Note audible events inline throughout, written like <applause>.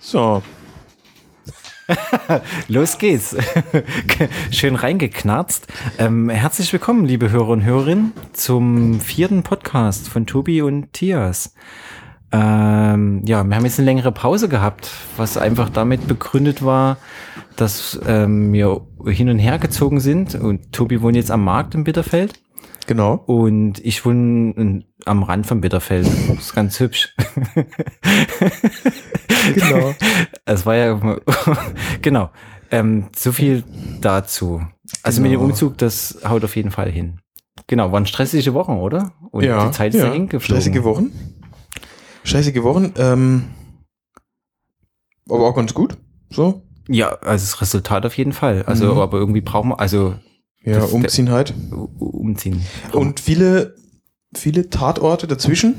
So. <laughs> Los geht's. <laughs> Schön reingeknarzt. Ähm, herzlich willkommen, liebe Hörer und Hörerinnen, zum vierten Podcast von Tobi und Tias. Ähm, ja, wir haben jetzt eine längere Pause gehabt, was einfach damit begründet war, dass ähm, wir hin und her gezogen sind und Tobi wohnt jetzt am Markt in Bitterfeld. Genau. Und ich wohne am Rand von Bitterfeld. Das ist ganz hübsch. <laughs> Genau. Es war ja, <laughs> genau. Ähm, so viel dazu. Also mit dem Genau. Umzug, das haut auf jeden Fall hin. Genau, waren stressige Wochen, oder? Und ja, die Zeit ist ja. dahin geflogen. Stressige Wochen. Stressige Wochen. Ähm, aber auch ganz gut. So. Ja, also das Resultat auf jeden Fall. Also, Mhm. aber irgendwie brauchen wir, also Ja, Das- umziehen halt. umziehen. Und viele, viele Tatorte dazwischen.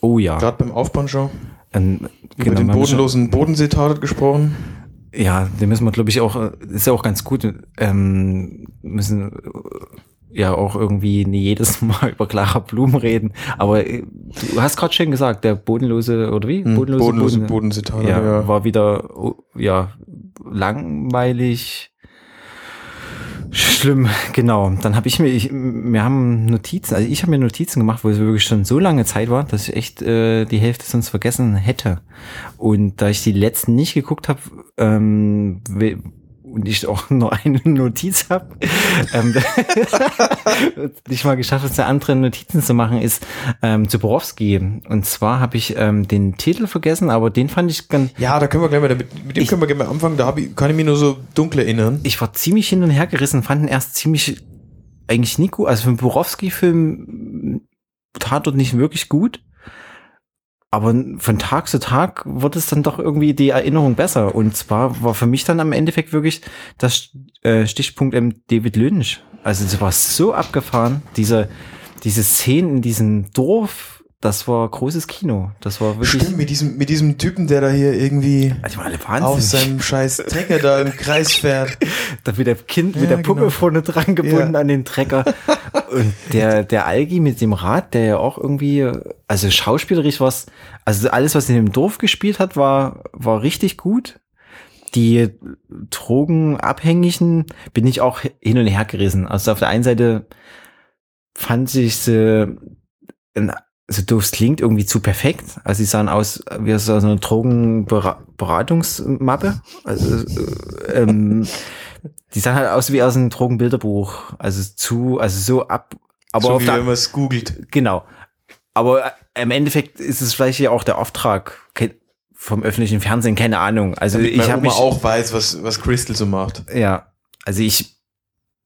oh ja. Gerade beim Aufbauen schon. Ähm, Über den bodenlosen Bodensee-Tatort gesprochen. Ja, den müssen wir, glaube ich, auch, ist ja auch ganz gut, ähm, müssen ja auch irgendwie nie jedes <laughs> Mal über Clara Blum reden. Aber äh, du hast gerade schön gesagt, der bodenlose, oder wie? Hm, Bodenlose, bodenlose Boden- Bodensee-Tatort, ja, ja. war wieder, oh, ja, langweilig. Schlimm, genau. Dann habe ich mir, ich, wir haben Notizen, also ich habe mir Notizen gemacht, wo es wirklich schon so lange Zeit war, dass ich echt äh, die Hälfte sonst vergessen hätte. Und da ich die letzten nicht geguckt habe, ähm, und ich auch <laughs> nur eine Notiz habe, ähm, <laughs> nicht mal geschafft, es der andere Notizen zu machen, ist ähm, zu Borowski. Und zwar habe ich ähm, den Titel vergessen, aber den fand ich ganz, Ja, da können wir gleich mal, damit, mit dem Ich- können wir gleich mal anfangen. Da hab ich, kann ich mich nur so dunkel erinnern. ich war ziemlich hin und her gerissen, fanden erst ziemlich eigentlich nicht gut. Also für einen Borowski-Film tat dort nicht wirklich gut. Aber von Tag zu Tag wird es dann doch irgendwie die Erinnerung besser. Und zwar war für mich dann am Endeffekt wirklich das äh, Stichpunkt ähm, David Lynch. Also es war so abgefahren, diese, diese Szenen in diesem Dorf, das war großes Kino. Das war wirklich, Stimmt, mit diesem, mit diesem Typen, der da hier irgendwie also auf seinem scheiß Trecker da im Kreis fährt. <laughs> Da mit der Kind Ja, mit der Puppe genau. vorne dran gebunden Ja. an den Trecker. Und der, der Algi mit dem Rad, der ja auch irgendwie, also schauspielerisch was, also alles, was in dem Dorf gespielt hat, war, war richtig gut. Die Drogenabhängigen bin ich auch hin und her gerissen. Also auf der einen Seite fand ich sie, also es klingt, irgendwie zu perfekt. Also sie sahen aus wie aus so einer Drogenberatungsmappe. Also äh, ähm, <laughs> die sahen halt aus wie aus einem Drogenbilderbuch. Also zu, also so ab. Aber so wie wenn man es googelt. genau. Aber äh, im Endeffekt ist es vielleicht ja auch der Auftrag vom öffentlichen Fernsehen, keine Ahnung. Also Damit ich habe auch weiß, was, was Crystal so macht. ja, also ich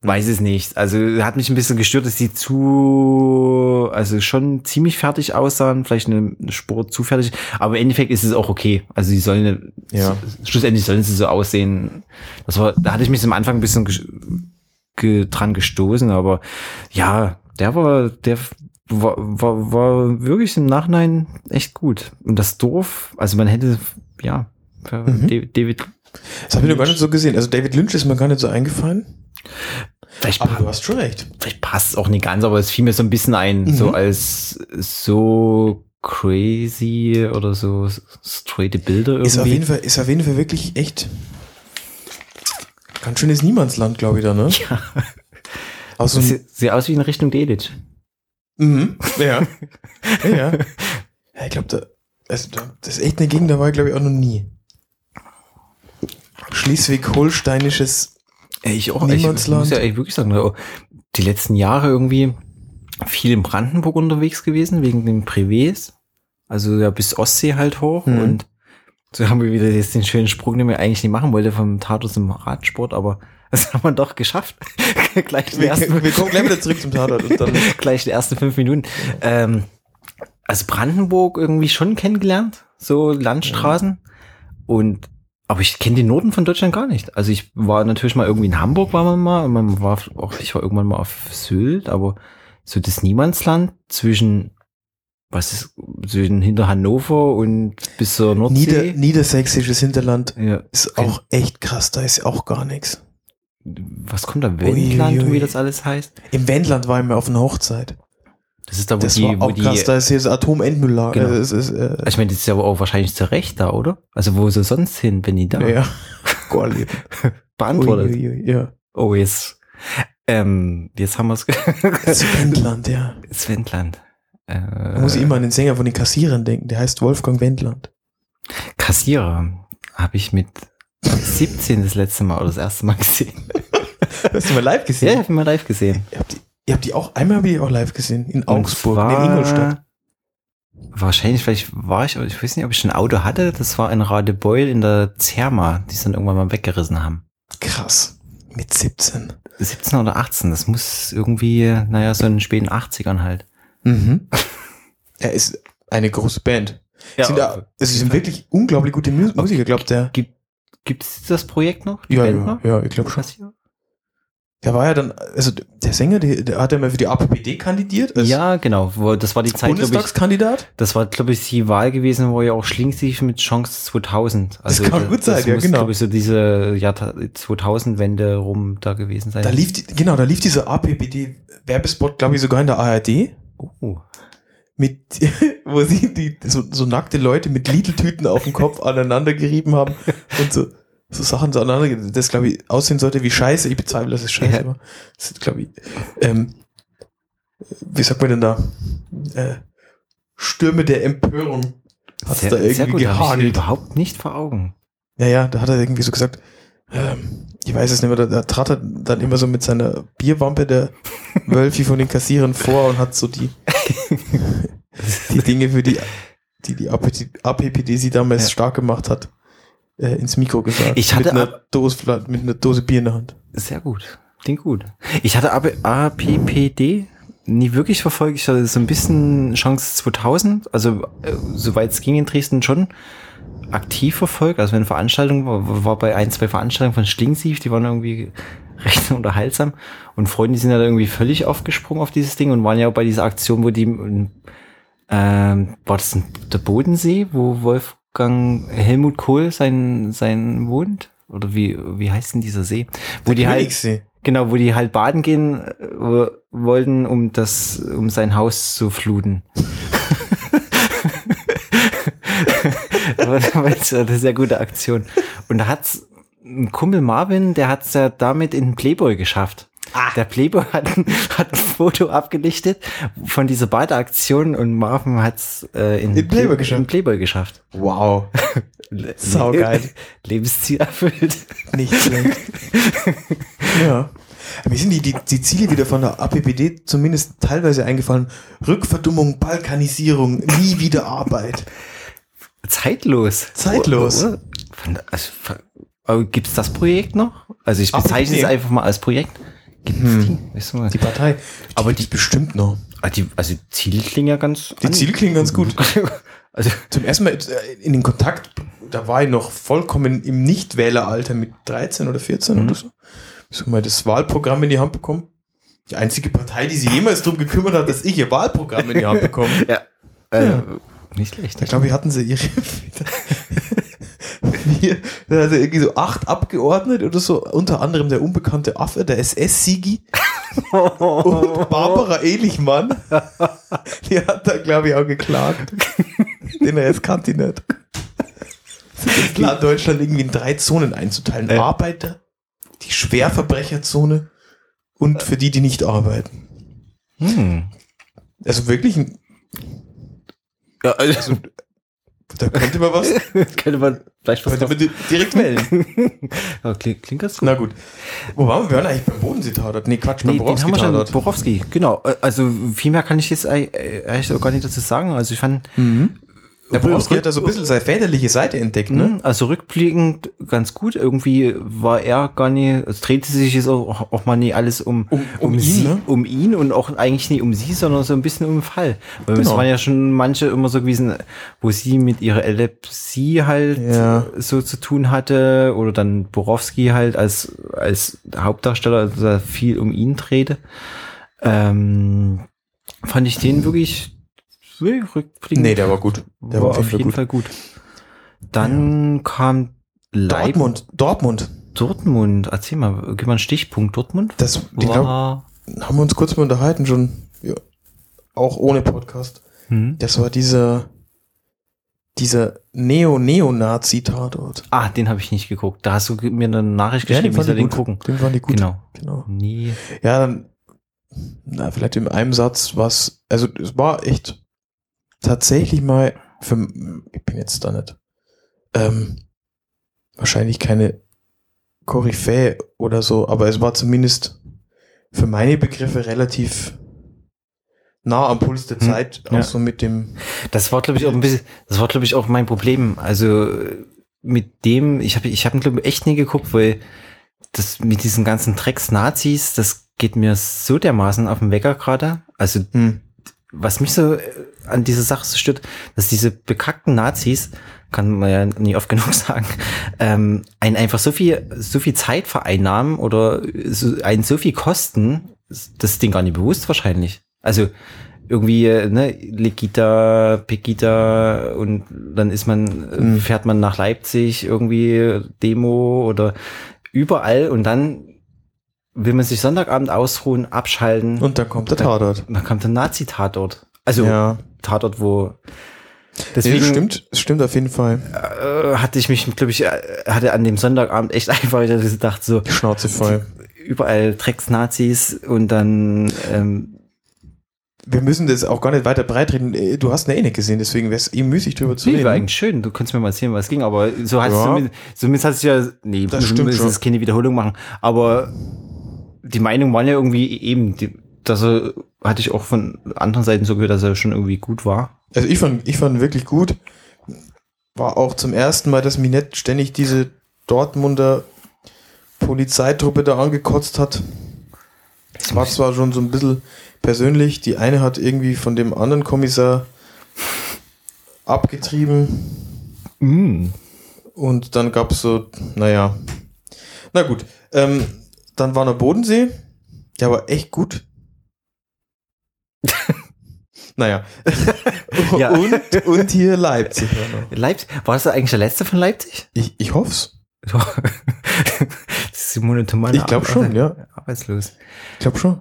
weiß es nicht. Also hat mich ein bisschen gestört, dass sie zu, also schon ziemlich fertig aussahen, vielleicht eine, eine Spur zu fertig, aber im Endeffekt ist es auch okay. Also sie sollen, Ja. schlussendlich sollen sie so aussehen. Das war, da hatte ich mich am Anfang ein bisschen ges- ge, dran gestoßen, aber ja, der war, der war, war, war wirklich im Nachhinein echt gut. Und das Dorf, also man hätte, ja, Mhm. David, David Das habe ich noch gar nicht so gesehen. Also David Lynch ist mir gar nicht so eingefallen. Vielleicht Aber du hast schon recht. vielleicht passt es auch nicht ganz, aber es fiel mir so ein bisschen ein, Mhm. so als so crazy oder so straighte Bilder irgendwie. Ist auf, jeden Fall, ist auf jeden Fall wirklich echt ganz schönes Niemandsland, glaube ich, da, ne? <laughs> ja, Aus das so einem, sieht, aus wie in Richtung Delitzsch. mhm. Ja. ja, ja. <laughs> Ich glaube, da, also, da, das ist echt eine Gegend, da war ich, glaube ich, auch noch nie. Schleswig-Holsteinisches. Ich auch. Ich muss ja echt wirklich sagen, oh, die letzten Jahre irgendwie viel in Brandenburg unterwegs gewesen, wegen den Privés. Also ja, bis Ostsee halt hoch Mhm. und so haben wir wieder jetzt den schönen Sprung, den wir eigentlich nicht machen wollten vom Tatort zum Radsport, aber <laughs> das haben wir doch geschafft. <laughs> Gleich die Wir, ersten wir kommen gleich wieder zurück zum Tatort. Und dann, <laughs> gleich die ersten fünf Minuten. Ähm, also Brandenburg irgendwie schon kennengelernt, so Landstraßen. Und aber ich kenne den Norden von Deutschland gar nicht. Also ich war natürlich mal irgendwie in Hamburg, war man mal, und man war auch, ich war irgendwann mal auf Sylt, aber so das Niemandsland zwischen was ist zwischen hinter Hannover und bis zur Nordsee. Nieder, niedersächsisches Hinterland ja, ist auch echt krass, da ist auch gar nichts. was kommt da Wendland, Uiuiui. wie das alles heißt? Im Wendland war ich mal auf einer Hochzeit. Das ist da, wo Das die, war wo auch die. krass, da ist hier das Atomendmülllager. Genau. Äh, ist, äh, ich meine, das ist ja auch wahrscheinlich zu Recht da, oder? Also wo sie sonst hin, wenn die da ja. <laughs> Gorleben. beantwortet. Ui, ui, ja. Oh, jetzt. Ähm, jetzt haben wir es. Das Wendland, ja. Wendland. Äh, Da muss ich immer an den Sänger von den Kassierern denken. Der heißt Wolfgang Wendland. Kassierer habe ich mit 17 das letzte Mal oder das erste Mal gesehen. <laughs> Hast du mal live Ja, gesehen? ich habe mal live gesehen. Ihr habt die, ihr habt die auch, einmal habe ich die auch live gesehen. In Augsburg, zwar- in Ingolstadt. Wahrscheinlich, vielleicht war ich, aber ich weiß nicht, ob ich ein Auto hatte. Das war ein Radebeul in der Zerma, die es dann irgendwann mal weggerissen haben. Krass. Mit 17. 17 oder 18, das muss irgendwie, naja, so in den späten 80ern halt. Mhm. <laughs> Er ist eine große Band. sind da, sie sind wirklich unglaublich gute Mus Musiker, glaubt der. Gibt es das Projekt noch? Ja, ja, noch? ja, ich glaube schon. Der war ja dann, also der Sänger, der, der hat ja mal für die APPD kandidiert. Ja, genau. Das war die Zeit, glaube ich, Bundestagskandidat. das war, glaube ich, die Wahl gewesen, wo ja auch Schlingensief mit Chance 2000. Also kann gut sein, ja, muss, genau. glaube ich, so diese Jahr 2000-Wende rum da gewesen sein. Da lief, die, genau, da lief dieser APPD-Werbespot, glaube ich, sogar in der ARD. oh. mit, <laughs> wo sie die, so, so nackte Leute mit Lidl-Tüten auf dem Kopf aneinander gerieben haben <laughs> und so, so Sachen so aneinander, das glaube ich aussehen sollte wie Scheiße. Ich bezweifle, dass es Scheiße Ja. war. Das ist, glaube ich, ähm, wie sagt man denn da? Äh, Stürme der Empörung hat es Sehr, da sehr irgendwie gut, gehagelt. überhaupt nicht vor Augen. Ja, ja, da hat er irgendwie so gesagt, ähm, ich weiß es nicht mehr, da, da trat er dann immer so mit seiner Bierwampe der Wölfi von den Kassierern vor und hat so die, <laughs> die Dinge für die, die die APPD, APPD sie damals Ja. stark gemacht hat, äh, ins Mikro gesagt. Ich hatte mit einer, ab- Dose, mit einer Dose Bier in der Hand. Sehr gut. Klingt gut. Ich hatte APPD nie wirklich verfolgt. Ich hatte so ein bisschen Chance 2000, also äh, soweit es ging in Dresden schon aktiv verfolgt. Also wenn Veranstaltungen war, war bei ein, zwei Veranstaltungen von Schlingsief, die waren irgendwie <laughs> recht unterhaltsam. Und Freunde sind ja da irgendwie völlig aufgesprungen auf dieses Ding und waren ja auch bei dieser Aktion, wo die, ähm, war das ein, der Bodensee, wo Wolfgang Helmut Kohl sein, sein wohnt? Oder wie, wie heißt denn dieser See? Wo die halt. Genau, wo die halt baden gehen äh, wollten, um das, um sein Haus zu fluten. <laughs> das war eine sehr gute Aktion. Und da hat's ein Kumpel Marvin, der hat's ja damit in den Playboy geschafft. Der Playboy <laughs> hat, ein- hat ein Foto abgelichtet von dieser Badeaktion und Marvin hat's äh, in, In Playboy in geschafft. Playboy geschafft. Wow. <laughs> Saugeil. <laughs> Lebensziel erfüllt. Nicht schlecht. ja. Mir sind die, die, die Ziele wieder von der APPD zumindest teilweise eingefallen. Rückverdummung, Balkanisierung, nie wieder Arbeit. Zeitlos. Zeitlos. Oder? Von- Also, von- aber gibt's das Projekt noch? Also ich bezeichne es einfach mal als Projekt. Gibt's die? Weißt du mal? Die Partei. Aber die bestimmt noch. Ah, die, also die Ziele klingen ja ganz. Die Ziele klingen ganz gut. <laughs> Also Zum ersten Mal äh, in den Kontakt, da war ich noch vollkommen im Nichtwähleralter mit 13 oder 14 Mhm. oder so. Ich hab mal das Wahlprogramm in die Hand bekommen. Die einzige Partei, die sich jemals darum gekümmert hat, dass ich ihr Wahlprogramm in die Hand bekomme. <laughs> ja, äh, Ja. nicht schlecht. Da glaube ich, hatten sie ihre. <laughs> Wir, da hatte irgendwie so acht Abgeordnete oder so, unter anderem der unbekannte Affe, der SS-Sigi <laughs> und Barbara Ehlichmann. Die hat da, glaube ich, auch geklagt. Den jetzt kannte ich nicht. Das Land Deutschland irgendwie in drei Zonen einzuteilen. Ja. Arbeiter, die Schwerverbrecherzone und für die, die nicht arbeiten. Hm. Also wirklich, ein- Ja, also, da könnte man was, <laughs> könnte man vielleicht was könnte man di- direkt wählen. ja, <laughs> klingt, klingt ganz gut. Na gut. Wo waren wir? Eigentlich beim Bodensee-Tatort. Nee, Quatsch, beim Nee, den haben wir schon. Borowski, genau. Äh, Also viel mehr kann ich jetzt äh, eigentlich auch gar nicht dazu sagen. Also ich fand, Der Borowski hat da so ein bisschen seine väterliche Seite entdeckt, ne? Mhm, Also rückblickend ganz gut. Irgendwie war er gar nicht, es drehte sich jetzt auch, auch mal nie alles um, Um- um ihn, sie, ne? um ihn und auch eigentlich nicht um sie, sondern so ein bisschen um den Fall. Weil es Genau. waren ja schon manche immer so gewesen, wo sie mit ihrer Epilepsie halt Ja. so zu tun hatte oder dann Borowski halt als, als Hauptdarsteller, also viel um ihn drehte. Ähm, fand ich den wirklich nee, rückblickend Nee, der war gut. Der war auf jeden, Fall, gut. Dann kam Leipzig. Dortmund. Dortmund. Dortmund. Erzähl mal, gib mal einen Stichpunkt. Dortmund Das, die glaub, war haben wir uns kurz mal unterhalten schon. Ja. auch ohne Podcast. Hm? Das war dieser, dieser Neo-Neonazi-Tatort. Ah, den habe ich nicht geguckt. Da hast du mir eine Nachricht geschrieben, ich soll den gucken. Den fand ich gut. Genau. genau. Nie. Ja, dann, na, vielleicht in einem Satz was, also es war echt tatsächlich mal für, ich bin jetzt da nicht, ähm, wahrscheinlich keine Koryphäe oder so, aber es war zumindest für meine Begriffe relativ nah am Puls der Hm, Zeit, auch ja. so mit dem, Das war, glaube ich, auch ein bisschen, das war, glaube ich, auch mein Problem. Also mit dem, ich habe ich hab glaube ich, echt nie geguckt, weil das mit diesen ganzen Drecks-Nazis, das geht mir so dermaßen auf den Wecker gerade. Also hm, was mich so an dieser Sache so stört, dass diese bekackten Nazis, kann man ja nie oft <laughs> genug sagen, ähm, einen einfach so viel, so viel Zeit vereinnahmen oder so, einen so viel kosten, das ist denen gar nicht bewusst wahrscheinlich. Also irgendwie, ne, Legita, Pegida und dann ist man, Mhm. fährt man nach Leipzig irgendwie Demo oder überall und dann will man sich Sonntagabend ausruhen, abschalten. und dann kommt der Tatort. dann kommt der Nazi-Tatort. Also ja, Tatort, wo nee, deswegen das stimmt, stimmt auf jeden Fall. äh, hatte ich mich, glaube ich, äh, hatte an dem Sonntagabend echt <laughs> einfach wieder gedacht, so Schnauze voll. überall Drecks-Nazis und dann ähm, Wir müssen das auch gar nicht weiter breitreden. Äh, Du hast eine eh nicht gesehen, deswegen wäre es eh müßig drüber zu nee, reden. war eigentlich schön. Du könntest mir mal erzählen, was ging, aber so es Ja. zumindest, zumindest hat es ja, nee, Das stimmt müssen jetzt keine Wiederholung machen, aber die Meinung waren ja irgendwie eben, die, dass er, hatte ich auch von anderen Seiten so gehört, dass er schon irgendwie gut war. Also ich fand, ich fand wirklich gut. War auch zum ersten Mal, dass nicht ständig diese Dortmunder Polizeitruppe da angekotzt hat. Es war zwar schon so ein bisschen persönlich, die eine hat irgendwie von dem anderen Kommissar abgetrieben Mm. und dann gab es so, naja, na gut. Ähm, dann war noch Bodensee, der war echt gut. <laughs> naja. <laughs> Ja. und, und hier Leipzig. Leipzig, war das eigentlich der letzte von Leipzig? Ich, ich hoff's. Simone <laughs> Tomana. Ich glaub schon, ja. Arbeitslos. Ich glaube schon.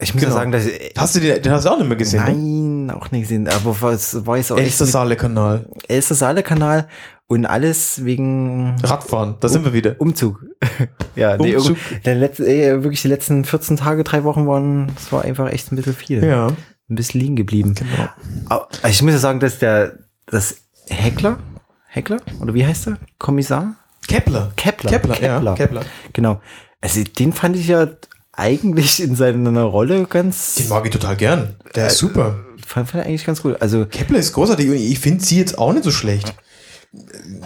Ich muss Genau. ja sagen, dass ich, Hast du den, den hast du auch nicht mehr gesehen? Ne? Nein, auch nicht gesehen. Aber was jetzt auch Elster Saale Kanal. Elster Saale Kanal und alles wegen Radfahren, da sind wir wieder. Umzug. <laughs> ja, nee, Umzug. irgend- der letzte, ey, wirklich die letzten 14 Tage, drei Wochen waren, das war einfach echt ein bisschen viel. Ja, Ein bisschen liegen geblieben. genau. Aber ich muss ja sagen, dass der, das Heckler, Heckler? Oder wie heißt er? Kommissar? Kepler. Kepler. Kepler, ja. Kepler. Genau. Also den fand ich ja eigentlich in seiner Rolle ganz. Den mag ich total gern. Der ist super. Fand, fand ich eigentlich ganz cool. Also Kepler ist großartig und ich finde sie jetzt auch nicht so schlecht.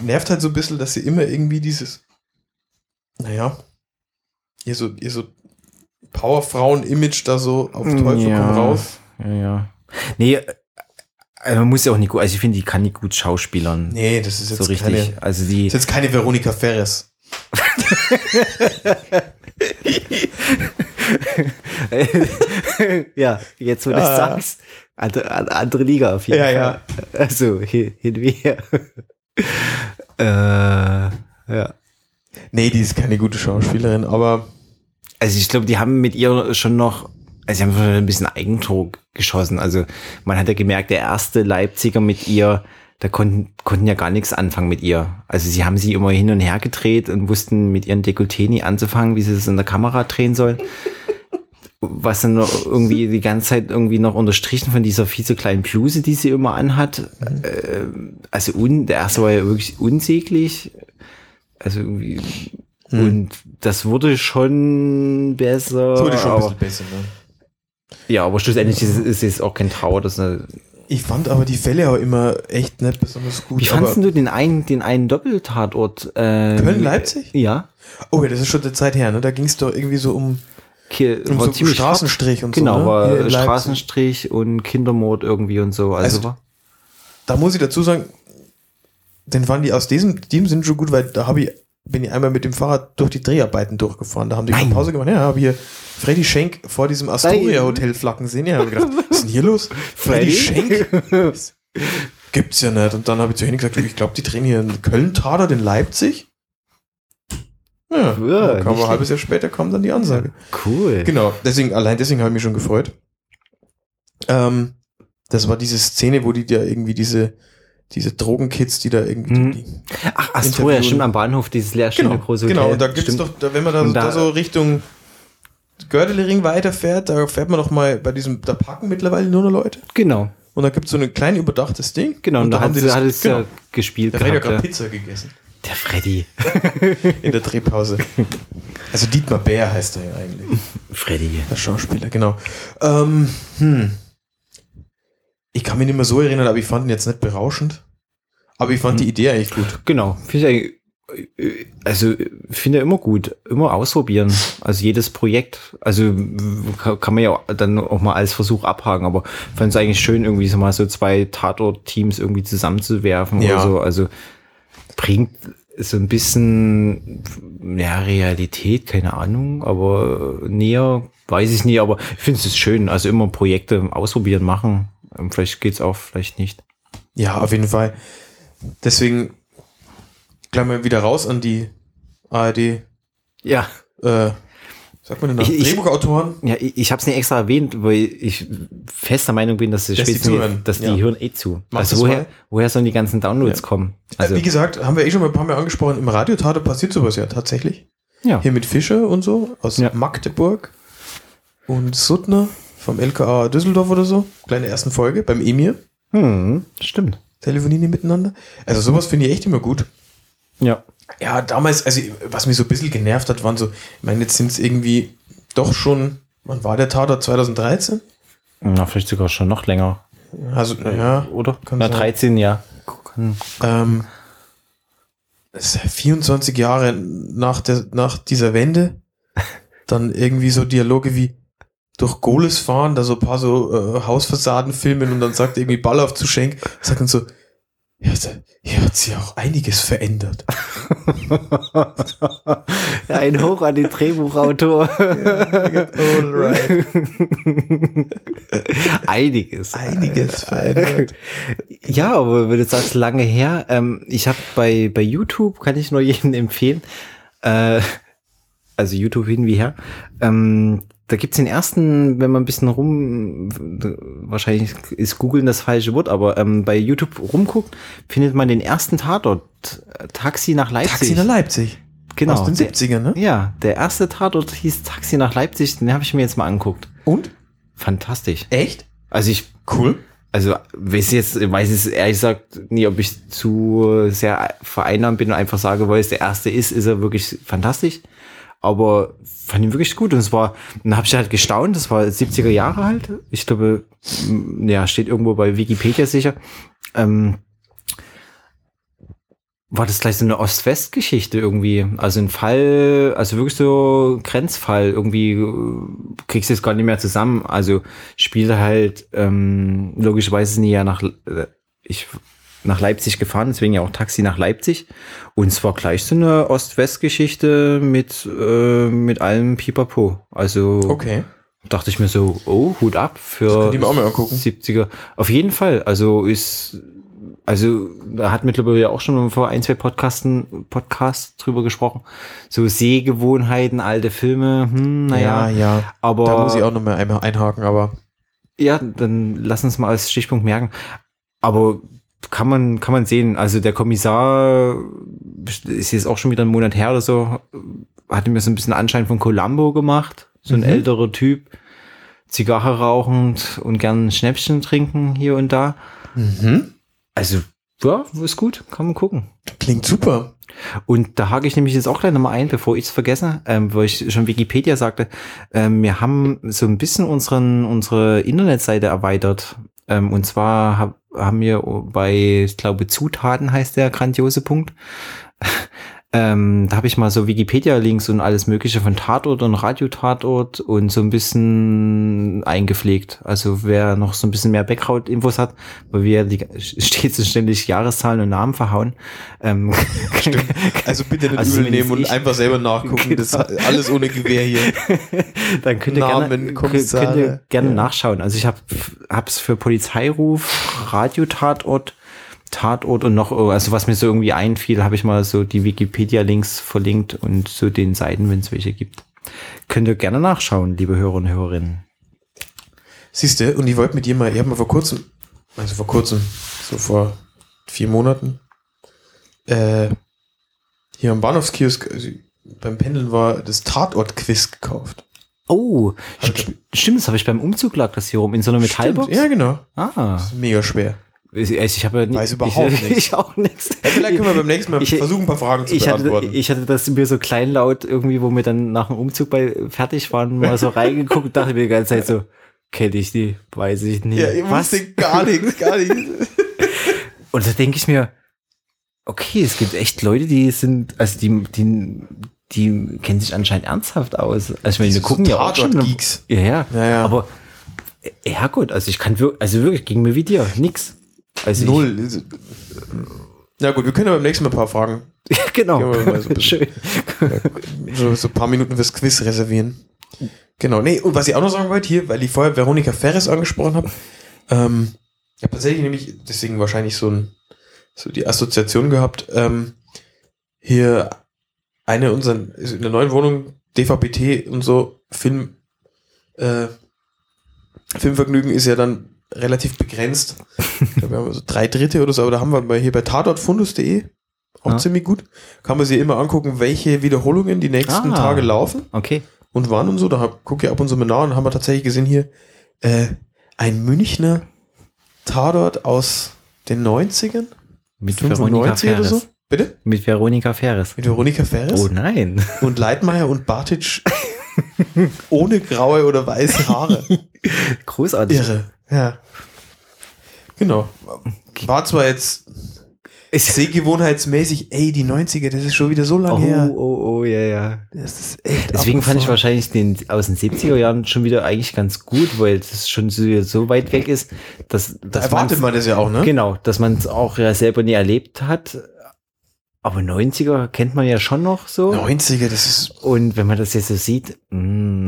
Nervt halt so ein bisschen, dass sie immer irgendwie dieses, naja, ihr so, ihr so Powerfrauen-Image da so auf Teufel Ja. komm raus. ja, ja. Nee, äh, man muss ja auch nicht gut. Also ich finde, die kann nicht gut schauspielern. Nee, das ist jetzt so richtig. keine, also die. ist jetzt keine Veronika Ferres. <laughs> ja, jetzt wo du Ja, das ja. sagst. Andere, an- andere Liga auf jeden Ja, Fall. ja. Also hin, hin wie her. <laughs> äh, ja. Nee, die ist keine gute Schauspielerin, aber Also ich glaube, die haben mit ihr schon noch, also sie haben schon ein bisschen Eigentor geschossen. Also man hat ja gemerkt, der erste Leipziger mit ihr, da konnten, konnten ja gar nichts anfangen mit ihr. Also sie haben sie immer hin und her gedreht und wussten mit ihren Dekolleté nie anzufangen, wie sie es in der Kamera drehen sollen. Was dann noch irgendwie die ganze Zeit irgendwie noch unterstrichen von dieser viel zu kleinen Bluse, die sie immer anhat. Ähm, also un, der erste war ja wirklich unsäglich. Also irgendwie, und das wurde schon besser. es wurde schon ein aber, bisschen besser. Ne? ja, aber schlussendlich ist, es- ist es auch kein Trauer. Das eine, Ich fand aber die Fälle auch immer echt nicht besonders gut. wie fandest du den einen, den einen Doppeltatort? Ähm, Köln-Leipzig? Ja. Oh ja, das ist schon eine Zeit her, ne? Da ging es doch irgendwie so um, Um war so ziemlich Straßenstrich und Genau, so. Ne? Hier war Leipzig. Straßenstrich und Kindermord irgendwie und so. Also, Also, Da muss ich dazu sagen, den fanden die aus diesem Team sind schon gut, weil da habe ich, bin ich einmal mit dem Fahrrad durch die Dreharbeiten durchgefahren. Da haben die Nein. Pause gemacht. Ja, habe hier Freddy Schenk vor diesem Astoria Hotel flacken sehen. Ja, habe ich gedacht, <laughs> was ist denn hier los? Freddy Schenk? <laughs> Gibt's ja nicht. Und dann habe ich zu Henning gesagt, ich glaube, die drehen hier in Köln-Tader, in Leipzig. Ja, Ja, kam ein halbes Jahr später kam dann die Ansage. cool. Genau, deswegen, allein deswegen habe ich mich schon gefreut. Ähm, das war diese Szene, wo die da irgendwie diese, diese Drogenkids, die da irgendwie. Mhm. Die, Ach, so, ja, stimmt, am Bahnhof, dieses leerstehende genau, große Hotel. genau, und da gibt's Stimmt. doch, da, wenn man da, Und da, da- so Richtung Gördelering weiterfährt, da fährt man doch mal bei diesem, da parken mittlerweile nur noch Leute. Genau, Und da gibt's so ein klein überdachtes Ding. genau, und, da haben sie, das- hat es genau. ja gespielt Freddy hat gehabt. gerade Ja. Pizza gegessen. Der Freddy. In der Drehpause. Also Dietmar Bär heißt er ja eigentlich. Freddy. Der Schauspieler, genau. Ähm, hm. Ich kann mich nicht mehr so erinnern, aber ich fand ihn jetzt nicht berauschend. Aber ich fand die Idee eigentlich gut. Genau, also finde immer gut, immer ausprobieren. Also jedes Projekt, also kann man ja dann auch mal als Versuch abhaken, aber fand es eigentlich schön, irgendwie so mal so zwei Tatort-Teams irgendwie zusammenzuwerfen Ja. oder so. Also bringt so ein bisschen ja, Realität, keine Ahnung, aber näher weiß ich nicht, aber ich finde es schön. Also immer Projekte ausprobieren, machen. Vielleicht geht's auch, vielleicht nicht. Ja, auf jeden Fall. Deswegen gleich mal wieder raus an die ARD, Ja, äh, sagt man denn ich- Drehbuchautoren. Ja, ich, ich habe es nicht extra erwähnt, weil ich fester Meinung bin, dass, die Dass die spätestens jetzt- dass die ja. hören eh zu. Mach also woher, mal. woher sollen die ganzen Downloads Ja. kommen? Also, Also Wie gesagt, haben wir eh schon mal ein paar Mal angesprochen, im Radiotate passiert sowas ja tatsächlich. ja, Hier mit Fischer und so aus Ja. Magdeburg und Suttner vom LKA Düsseldorf oder so. Kleine ersten Folge beim Emir. hm, stimmt. Telefonieren die miteinander. Also sowas finde ich echt immer gut. Ja, Ja, damals, also was mich so ein bisschen genervt hat, waren so, ich meine, jetzt sind es irgendwie doch schon, wann war der Tatort? 2013? na vielleicht sogar schon noch länger, Also, ja, oder? kann Na sein. 13, ja. Ähm, das ist 24 Jahre nach, der, nach dieser Wende. <laughs> Dann irgendwie so Dialoge wie durch Goles fahren, da so ein paar so äh, Hausfassaden filmen und dann sagt irgendwie Ball auf zu Schenk, sagt dann so, ja, hier hat sich auch einiges verändert. <laughs> Ein Hoch an den Drehbuchautor. <laughs> Alright. Einiges. Einiges verändert. <laughs> Ja, aber wenn du sagst, lange her, ähm, ich habe bei, bei YouTube, kann ich nur jedem empfehlen, äh, also YouTube hin wie her, ähm, da gibt's den ersten, wenn man ein bisschen rum, wahrscheinlich ist googeln das falsche Wort, aber ähm, bei YouTube rumguckt, findet man den ersten Tatort, Taxi nach Leipzig. Taxi nach Leipzig. genau. Aus den der, 70ern, ne? ja, der erste Tatort hieß Taxi nach Leipzig, den habe ich mir jetzt mal angeguckt. Und? Fantastisch. Echt? Also ich Cool. also weiß jetzt, weiß es ehrlich gesagt nie, ob ich zu sehr vereinnahmt bin und einfach sage, weil es der erste ist, ist er wirklich fantastisch. Aber fand ihn wirklich gut und es war, dann habe ich halt gestaunt, das war 70er Jahre halt. Ich glaube, ja, steht irgendwo bei Wikipedia sicher. Ähm, war das gleich so eine Ost-West-Geschichte irgendwie. Also ein Fall, also wirklich so Grenzfall, irgendwie äh, kriegst du es gar nicht mehr zusammen. Also spielt halt, ähm, logischerweise die ja nach, äh, ich, nach Leipzig gefahren, deswegen ja auch Taxi nach Leipzig. Und es war gleich so eine Ost-West-Geschichte mit, äh, mit allem Pipapo. Also Okay. dachte ich mir so, oh, Hut ab für mal angucken. 70er. Auf jeden Fall. Also ist, also da hat mittlerweile ja auch schon vor ein, zwei Podcasten, Podcasts drüber gesprochen. So Sehgewohnheiten, alte Filme, hm, naja. ja, ja. Aber Da muss ich auch noch mal einmal einhaken, aber ja, dann lass uns mal als Stichpunkt merken. Aber kann man, kann man sehen. Also der Kommissar ist jetzt auch schon wieder einen Monat her oder so, hatte mir so ein bisschen Anschein von Columbo gemacht. So ein Mhm. älterer Typ, Zigarre rauchend und gern Schnäppchen trinken hier und da. mhm. Also, ja, ist gut, kann man gucken. klingt super. Und da hake ich nämlich jetzt auch gleich nochmal ein, bevor ich es vergesse, ähm, weil ich schon Wikipedia sagte, ähm, wir haben so ein bisschen unseren, unsere Internetseite erweitert. Ähm, und zwar hab, haben wir bei, ich glaube, Zutaten heißt der grandiose Punkt. Ähm, da habe ich mal so Wikipedia-Links und alles Mögliche von Tatort und Radiotatort und so ein bisschen eingepflegt. Also wer noch so ein bisschen mehr Background-Infos hat, weil wir die <laughs> stets und ständig Jahreszahlen und Namen verhauen. Ähm, <laughs> Also bitte nicht Also übel nehmen und einfach selber nachgucken. Das Genau. ist alles ohne Gewehr hier. <laughs> dann könnt ihr Namen, gerne, Kommissare. könnt ihr gerne Ja. nachschauen. Also ich habe es für Polizeiruf, Radiotatort, Tatort und noch, also was mir so irgendwie einfiel, habe ich mal so die Wikipedia-Links verlinkt und so den Seiten, wenn es welche gibt. Könnt ihr gerne nachschauen, liebe Hörer und Hörerinnen. Siehst du, und ich wollte mit dir mal, ich habe mal vor kurzem, also vor kurzem, so vor vier Monaten, äh, hier am Bahnhofskiosk, also beim Pendeln war das Tatort-Quiz gekauft. Oh, st stimmt, das habe ich beim Umzug lag das hier rum in so einer Metallbox. Stimmt, Ja, genau. Ah, Das ist mega schwer. Ich, ich habe ja Weiß überhaupt <laughs> ich, nichts. Ich auch nichts. Ja, vielleicht können wir beim nächsten Mal Ich- versuchen, ein paar Fragen zu Ich hatte, beantworten. ich hatte das mir so kleinlaut irgendwie, wo wir dann nach dem Umzug bei fertig waren, mal so reingeguckt und dachte mir die ganze Zeit so, kenne ich die, weiß ich nicht. ja, ich Was? wusste gar nichts, gar nichts. <laughs> Und da denke ich mir, okay, es gibt echt Leute, die sind, also die, die, die kennen sich anscheinend ernsthaft aus. Also ich meine, wir So gucken ja auch schon. Tatort-Geeks. Ja, ja. Ja, ja. Aber ja gut, also ich kann wirklich, also wirklich ging mir wie dir, nix. Also Null. Na gut, wir können aber beim nächsten Mal ein paar Fragen, <laughs> genau. So Schön. so, so ein paar Minuten fürs Quiz reservieren. Genau, nee, und was ich auch noch sagen wollte hier, weil ich vorher Veronika Ferres angesprochen habe, ähm, ich habe tatsächlich nämlich, deswegen wahrscheinlich so, ein, so die Assoziation gehabt, ähm, hier eine unserer, also in der neuen Wohnung, DVB-T und so, Film, äh, Filmvergnügen ist ja dann relativ begrenzt. Glaube, wir haben so drei Dritte oder so, aber da haben wir bei, hier bei tatortfundus.de auch Ja. ziemlich gut. Kann man sich immer angucken, welche Wiederholungen die nächsten Ah. Tage laufen Okay. und wann und so. Da gucke ich ab und zu mal nach und haben wir tatsächlich gesehen hier äh, ein Münchner Tatort aus den 90ern? Mit Veronika 95 oder so? Bitte? Mit Veronika Ferres. Mit Veronika Ferres Oh nein. <laughs> und Leitmeier und Bartic <laughs> ohne graue oder weiße Haare. Großartig. Irre. Ja. Genau. War zwar jetzt Ist, sehgewohnheitsmäßig, ey, die 90er, das ist schon wieder so lange oh, her. oh, oh, ja, ja. Das ist echt Deswegen fand ich wahrscheinlich den aus den 70er Jahren schon wieder eigentlich ganz gut, weil das schon so, so weit weg ist, dass, Da dass erwartet man das ja auch, ne? Genau, dass man es auch ja selber nie erlebt hat. Aber 90er kennt man ja schon noch so. 90er, das ist Und wenn man das jetzt so sieht, mh,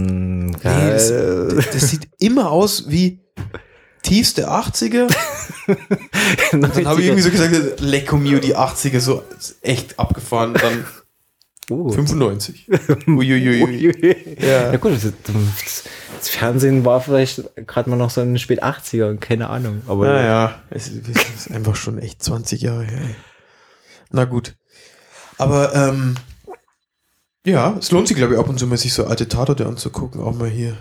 Nee, geil. das, das sieht immer aus wie tiefste 80er. <laughs> Und dann habe ich irgendwie so gesagt, Lecco Mio, die 80er, so echt abgefahren. Dann oh. 95. <laughs> Uiuiui. Uiuiui. Ja. Ja gut, das, das, Fernsehen war vielleicht gerade mal noch so in den spät 80er, keine Ahnung. Aber Naja, es ist, es ist einfach schon echt 20 Jahre her. Na gut. Aber ähm, ja, es lohnt sich, glaube ich, ab und zu mal sich so alte Tatorte anzugucken, auch mal hier.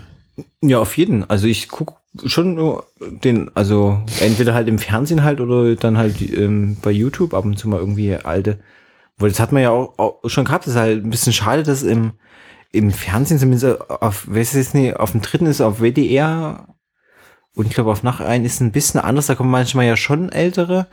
Ja, auf jeden. Also ich guck schon nur den, also entweder halt im Fernsehen halt oder dann halt ähm, bei YouTube ab und zu mal irgendwie alte. Weil das hat man ja auch, auch schon gehabt. Das ist halt ein bisschen schade, dass im, im Fernsehen zumindest auf, weiß ich jetzt nicht, auf dem dritten ist auf WDR und ich glaube auf nach ein ist ein bisschen anders. Da kommen manchmal ja schon ältere,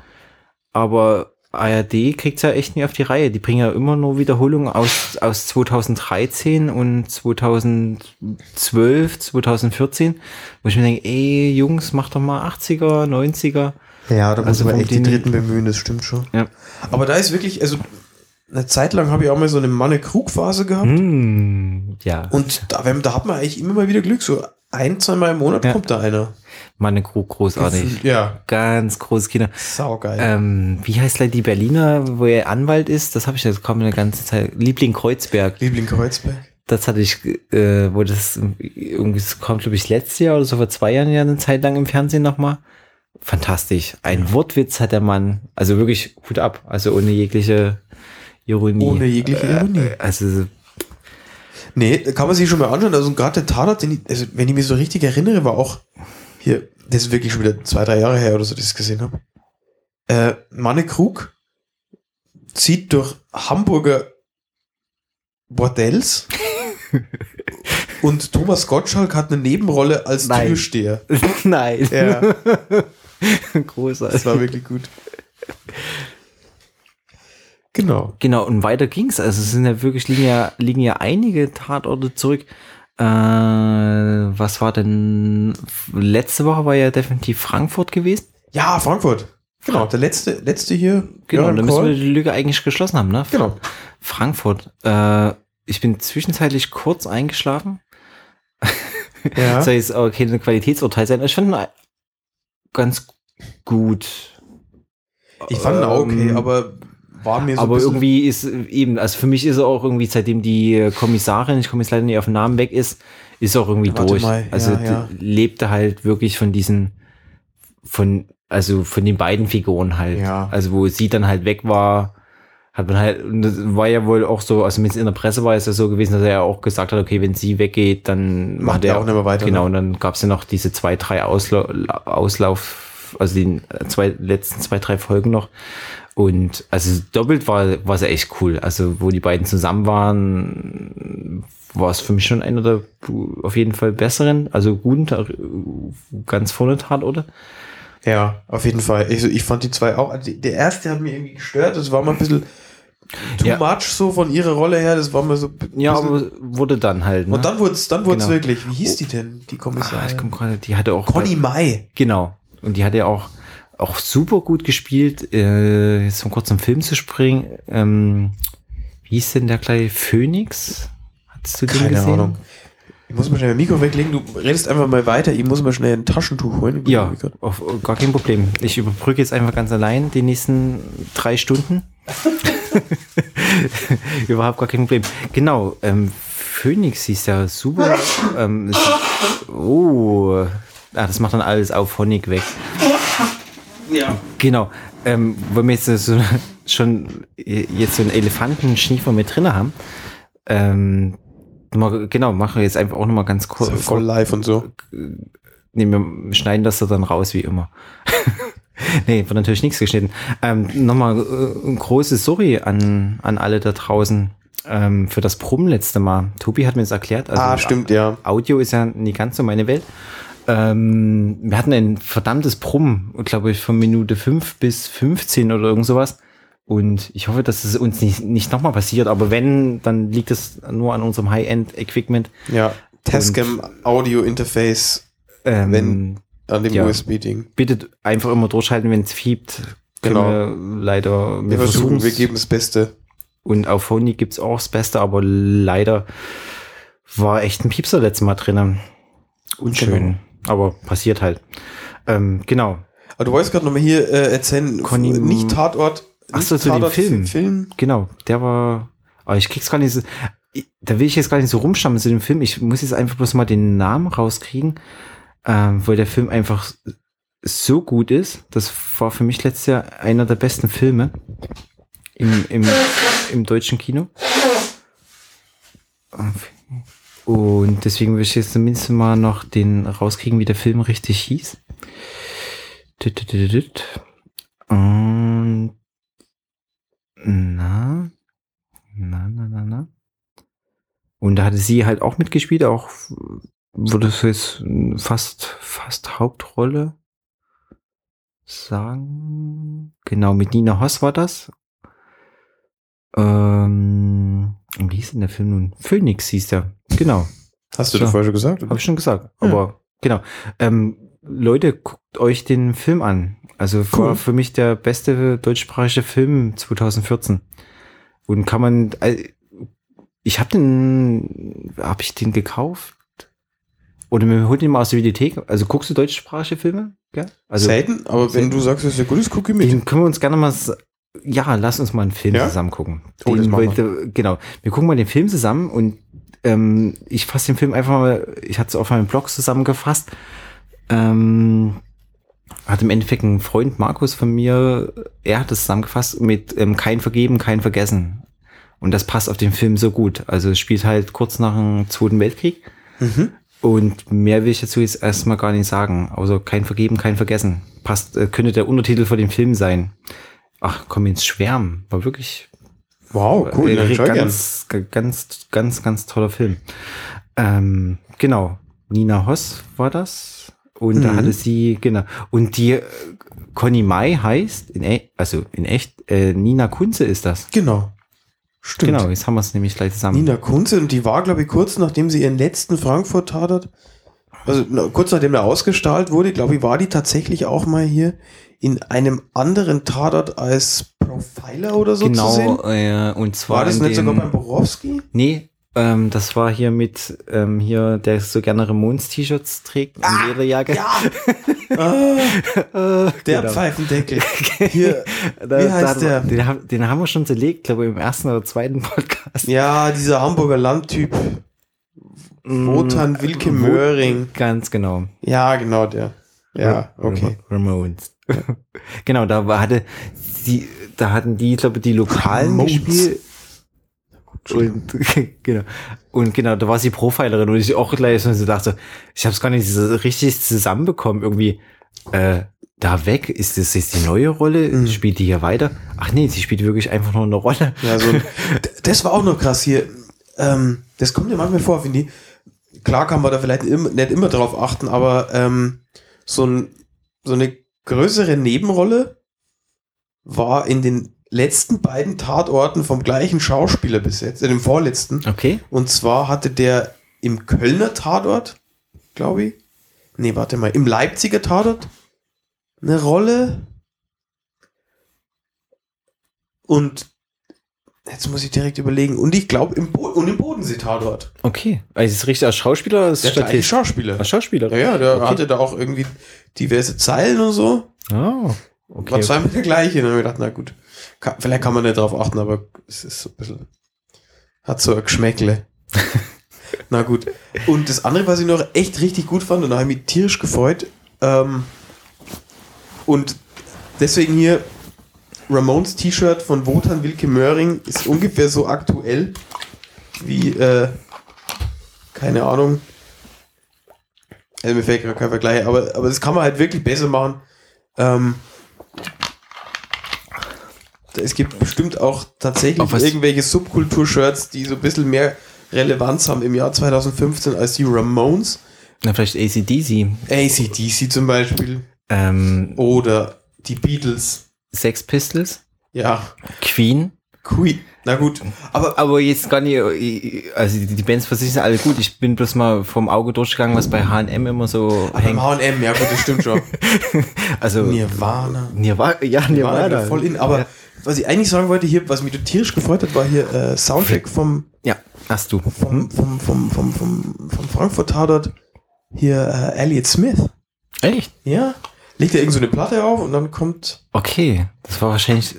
aber ARD kriegt's ja echt nie auf die Reihe. Die bringen ja immer nur Wiederholungen aus, aus 2013 und 2012, 2014, wo ich mir denke, ey, Jungs, macht doch mal 80er, 90er. Ja, da muss Also man echt die Dritten bemühen, das stimmt schon. Ja. Aber da ist wirklich, also eine Zeit lang habe ich auch mal so eine Manne-Krug-Phase gehabt. Hm, ja, Und da, da hat man eigentlich immer mal wieder Glück. So ein, zweimal im Monat Ja. kommt da einer. Meine Crew großartig. Ja, Ganz großes Kino. saugeil. Ähm, wie heißt gleich die Berliner, wo er Anwalt ist? Das habe ich jetzt kaum eine ganze Zeit. Liebling Kreuzberg. Liebling Kreuzberg. Das hatte ich, äh, wo das irgendwie, das kommt, glaube ich, letztes Jahr oder so vor zwei Jahren ja eine Zeit lang im Fernsehen nochmal. Fantastisch. Ein Wortwitz hat der Mann. Also wirklich Hut ab. Also ohne jegliche Ironie. Ohne jegliche Ironie. Äh, also, Nee, da kann man sich schon mal anschauen. Also gerade der Tatort, also wenn ich mich so richtig erinnere, war auch hier, das ist wirklich schon wieder zwei, drei Jahre her oder so, dass ich es gesehen habe. Äh, Manne Krug zieht durch Hamburger Bordells <laughs> und Thomas Gottschalk hat eine Nebenrolle als Nein. Türsteher. <laughs> nein. Ja, <laughs> Großartig. das war wirklich gut. Genau. Genau, und weiter ging's. Also es sind ja wirklich, liegen ja, liegen ja einige Tatorte zurück. Äh, was war denn? Letzte Woche war ja definitiv Frankfurt gewesen. Ja, Frankfurt. Genau, der letzte, letzte hier. Genau, da müssen wir die Lücke eigentlich geschlossen haben, ne? Genau. Frankfurt. Äh, ich bin zwischenzeitlich kurz eingeschlafen. <laughs> Ja. Soll jetzt aber kein Qualitätsurteil sein. Ich fand ihn ganz gut. Ich fand ihn auch okay, Ähm, aber war mir so Aber irgendwie ist eben, also für mich ist er auch irgendwie, seitdem die Kommissarin, ich komme jetzt leider nicht auf den Namen weg ist, ist er auch irgendwie Warte durch. mal, also ja, ja. lebte halt wirklich von diesen, von, also von den beiden Figuren halt. Ja. Also wo sie dann halt weg war, hat man halt, und das war ja wohl auch so, also mit in der Presse war es ja so gewesen, dass er ja auch gesagt hat, okay, wenn sie weggeht, dann Macht er auch nicht mehr weiter, Genau, ne? und dann gab es ja noch diese zwei, drei Ausla Auslauf, also die zwei, letzten zwei, drei Folgen noch. Und also doppelt war, war es ja echt cool. Also wo die beiden zusammen waren, war es für mich schon einer der auf jeden Fall besseren, also guten, Tar- ganz vorne Tatort. Ja, auf jeden Fall. Ich, ich fand die zwei auch. also Der erste hat mir irgendwie gestört. Das war mal ein bisschen too Ja. much so von ihrer Rolle her. Das war mal so. Ja, aber wurde dann halt. Ne? und dann wurde es dann wurd's Genau. wirklich. Wie hieß die denn, die ah, Kommissarin? ich komm gerade, die hatte auch Conny Mai. Genau. Und die hat ja auch, auch super gut gespielt. Äh, jetzt um kurz zum Film zu springen. Ähm, wie hieß denn der kleine Phoenix? Hattest du den Keine gesehen? Ahnung. Ich muss mal schnell mein Mikro weglegen. Du redest einfach mal weiter. Ich muss mal schnell ein Taschentuch holen. Ja, auf, gar kein Problem. Ich überbrücke jetzt einfach ganz allein die nächsten drei Stunden. <laughs> Überhaupt gar kein Problem. Genau, ähm, Phoenix hieß ja super. ähm, oh, ah, das macht dann alles auf Honig weg. Ja. Genau. Ähm, wenn wir jetzt so, schon jetzt so einen Elefantenschniefer mit drin haben, ähm, mal, genau, machen wir jetzt einfach auch nochmal ganz kurz. Voll live und so. Nee, wir schneiden das dann raus wie immer. <laughs> nee, wird natürlich nichts geschnitten. Ähm, Nochmal äh, ein großes Sorry an, an alle da draußen ähm, für das Brummen letzte Mal. Tobi hat mir das erklärt. Also ah, stimmt, ja. Audio ist ja nie ganz so meine Welt. Ähm, wir hatten ein verdammtes Brummen, glaube ich, von Minute 5 bis 15 oder irgend sowas. Und ich hoffe, dass es uns nicht, nicht nochmal passiert. Aber wenn, dann liegt es nur an unserem High-End-Equipment. Ja. Tascam Audio Interface Ähm, Wenn- an dem Ja. USB-Ding. bitte einfach immer durchhalten, wenn es fiebt. Genau. Wir leider, wir, Wir versuchen, versuchen wir geben das Beste. Und auf Phony gibt's auch das Beste, aber leider war echt ein Piepser letztes Mal drinnen. Unschön. Genau. Aber passiert halt. Ähm, genau. Aber du wolltest gerade nochmal hier äh, erzählen, Conny- nicht Tatort. Ach so, zu dem Film. Film. Genau. Der war. Aber ich krieg's gar nicht so. ich- Da will ich jetzt gar nicht so rumstammen zu dem Film. Ich muss jetzt einfach bloß mal den Namen rauskriegen, ähm, weil der Film einfach so gut ist. Das war für mich letztes Jahr einer der besten Filme im, im, im deutschen Kino. Und deswegen will ich jetzt zumindest mal noch den rauskriegen, wie der Film richtig hieß. Und na, na, na, na, na. Und da hatte sie halt auch mitgespielt, auch würde es jetzt fast, fast Hauptrolle sagen. Genau, mit Nina Hoss war das. Ähm, wie hieß denn der Film nun? Phoenix hieß der. Genau. Hast du So. das vorher schon gesagt? Habe ich schon gesagt. Aber genau. Ähm, Leute, guckt euch den Film an. Also Cool. war für mich der beste deutschsprachige Film 2014. Und kann man, äh, ich habe den, habe ich den gekauft? Oder wir holen den mal aus der Videothek. Also guckst du deutschsprachige Filme? Ja? Also Selten, aber wenn du sagst, dass der gut ist, guck ich mit. den können wir uns gerne mal, ja, lass uns mal einen Film Ja? zusammen gucken. Oh, Den wollte- genau. Wir gucken mal den Film zusammen und ähm, ich fasse den Film einfach mal, ich hatte es auf meinem Blog zusammengefasst. Ähm, hat im Endeffekt ein Freund Markus von mir, er hat es zusammengefasst mit ähm, kein Vergeben, kein Vergessen. Und das passt auf den Film so gut. Also es spielt halt kurz nach dem Zweiten Weltkrieg. Mhm. Und mehr will ich dazu jetzt erstmal gar nicht sagen. Also kein Vergeben, kein Vergessen. Passt, äh, könnte der Untertitel vor dem Film sein. Ach, komm ins Schwärmen. War wirklich Wow, cool. äh, Ja, gern. ganz, ganz, ganz, ganz toller Film. Ähm, genau. Nina Hoss war das. Und da Mhm. hatte sie, genau. Und die äh, Conny Mai heißt, in e also in echt, äh, Nina Kunze ist das. Genau. Stimmt. Genau, jetzt haben wir es nämlich gleich zusammen. Nina Kunze, und die war, glaube ich, kurz nachdem sie ihren letzten Frankfurt-Tatort, also na, kurz nachdem er ausgestrahlt wurde, glaube ich, war die tatsächlich auch mal hier in einem anderen Tatort als Profiler oder so zu sehen. genau, äh, und zwar War das in nicht sogar beim Borowski? Nee, Ähm, das war hier mit ähm, hier, der so gerne Ramones-T-Shirts trägt Ah, Lederjacke. Ja. <laughs> ah, Äh, der genau. Pfeifendeckel. <laughs> Hier, <laughs> Da- wie heißt da- der? Den, haben- den haben wir schon zerlegt, glaube ich, im ersten oder zweiten Podcast. Ja, dieser Hamburger Landtyp. Wotan Wilke Mm, Wo- Möhring. Ganz genau. Ja, genau der. Ja, okay. Ramones. <laughs> genau, da war, hatte die, da hatten die, glaube die Lokalen Ramones. gespielt. Und <laughs> genau. Und genau, da war sie Profilerin und ich auch gleich so dachte, ich habe es gar nicht so richtig zusammenbekommen. Irgendwie, äh, da weg, ist das jetzt die neue Rolle? Mhm. Spielt die hier weiter? Ach nee, sie spielt wirklich einfach nur eine Rolle. Ja, so <laughs> das war auch noch krass hier. Ähm, das kommt ja manchmal vor, finde ich. Klar kann man da vielleicht immer, nicht immer drauf achten, aber ähm, so, ein, so eine größere Nebenrolle war in den letzten beiden Tatorten vom gleichen Schauspieler besetzt, in dem vorletzten. Okay. Und zwar hatte der im Kölner Tatort, glaube ich, nee, warte mal, im Leipziger Tatort eine Rolle. Und jetzt muss ich direkt überlegen. Und ich glaube, im, Bo und im Bodensee-Tatort. Okay. Also ist es richtig als Schauspieler oder als Der Statist? Schauspieler. Als Schauspieler? Ja, ja, der Okay. hatte da auch irgendwie diverse Zeilen und so. Oh, War okay. zweimal der gleiche. Und dann habe ich gedacht, na gut, kann, vielleicht kann man nicht drauf achten, aber es ist so ein bisschen, hat so ein Geschmäckle. <laughs> na gut. Und das andere, was ich noch echt richtig gut fand, und da habe ich mich tierisch gefreut, ähm, und deswegen hier Ramones T-Shirt von Wotan Wilke Möhring ist ungefähr so aktuell wie, äh, keine Ahnung, also mir fällt gerade kein Vergleich, aber, aber das kann man halt wirklich besser machen. Ähm, es gibt bestimmt auch tatsächlich irgendwelche Subkultur-Shirts, die so ein bisschen mehr Relevanz haben im Jahr 2015 als die Ramones. Na, vielleicht ACDC. ACDC zum Beispiel. Ähm, Oder die Beatles. Sex Pistols. Ja, Queen. Queen. Na gut, aber Aber jetzt gar nicht, also die, Bands für sich sind alle gut. Ich bin bloß mal vom Auge durchgegangen, was bei H&M immer so beim hängt. H&M, ja gut, das stimmt schon. <laughs> Also Nirvana. Nirvana, ja, Nirvana Nirvana. voll in. Aber Ja. was ich eigentlich sagen wollte hier, was mich tierisch gefreut hat, war hier äh, Soundtrack vom, Ja, hast du. vom, vom, vom, vom, vom, vom Frankfurt Tatort. Hier äh, Elliot Smith. Echt? Ja. Legt er irgend so eine Platte auf und dann kommt. Okay, das war wahrscheinlich.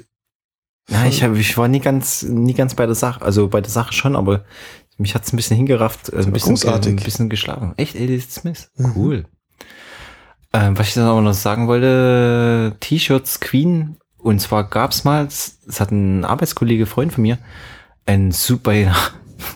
Na, ich, hab, ich war nie ganz, nie ganz bei der Sache. Also bei der Sache schon, aber mich hat's ein bisschen hingerafft, äh, ein bisschen, großartig. ein bisschen geschlagen. Echt, Elliot Smith. Mhm. Cool. Ähm, was ich dann aber noch sagen wollte, T-Shirts Queen. Und zwar gab's mal, das das hat ein Arbeitskollege, Freund von mir, ein super,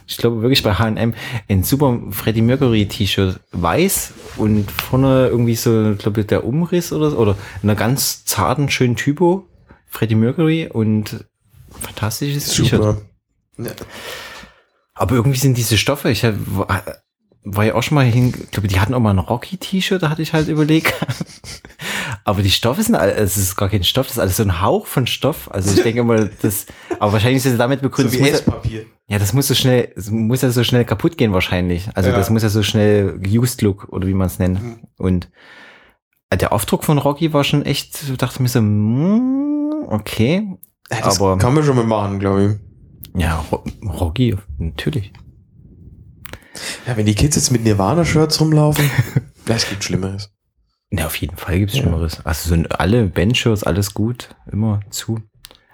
ich glaube wirklich bei H&M, ein super Freddie Mercury T-Shirt, weiß und vorne irgendwie so, ich glaube der Umriss oder so, oder in einer ganz zarten, schönen Typo, Freddie Mercury und fantastisches T-Shirt. Ja. Aber irgendwie sind diese Stoffe, ich hab, war, war ja auch schon mal hin, ich glaube, die hatten auch mal ein Rocky-T-Shirt, da hatte ich halt überlegt. <laughs> aber die Stoffe sind, all- es ist gar kein Stoff, das ist alles so ein Hauch von Stoff. Also ich denke mal, das, aber wahrscheinlich ist es damit So begründet, wie es muss ja- Esspapier. ja, das muss so schnell, es muss ja so schnell kaputt gehen wahrscheinlich. Also Ja. das muss ja so schnell used look oder wie man es nennt. Mhm. Und äh, der Aufdruck von Rocky war schon echt, ich dachte mir so, mm, okay. Ja, das Aber- kann man schon mal machen, glaube ich. Ja, Ro Rocky, natürlich. Ja, wenn die Kids jetzt mit Nirvana-Shirts rumlaufen, <laughs> ja, es gibt Schlimmeres. Ja, auf jeden Fall gibt's Ja. Schlimmeres. Also sind alle Bandshirts, alles gut, immer zu.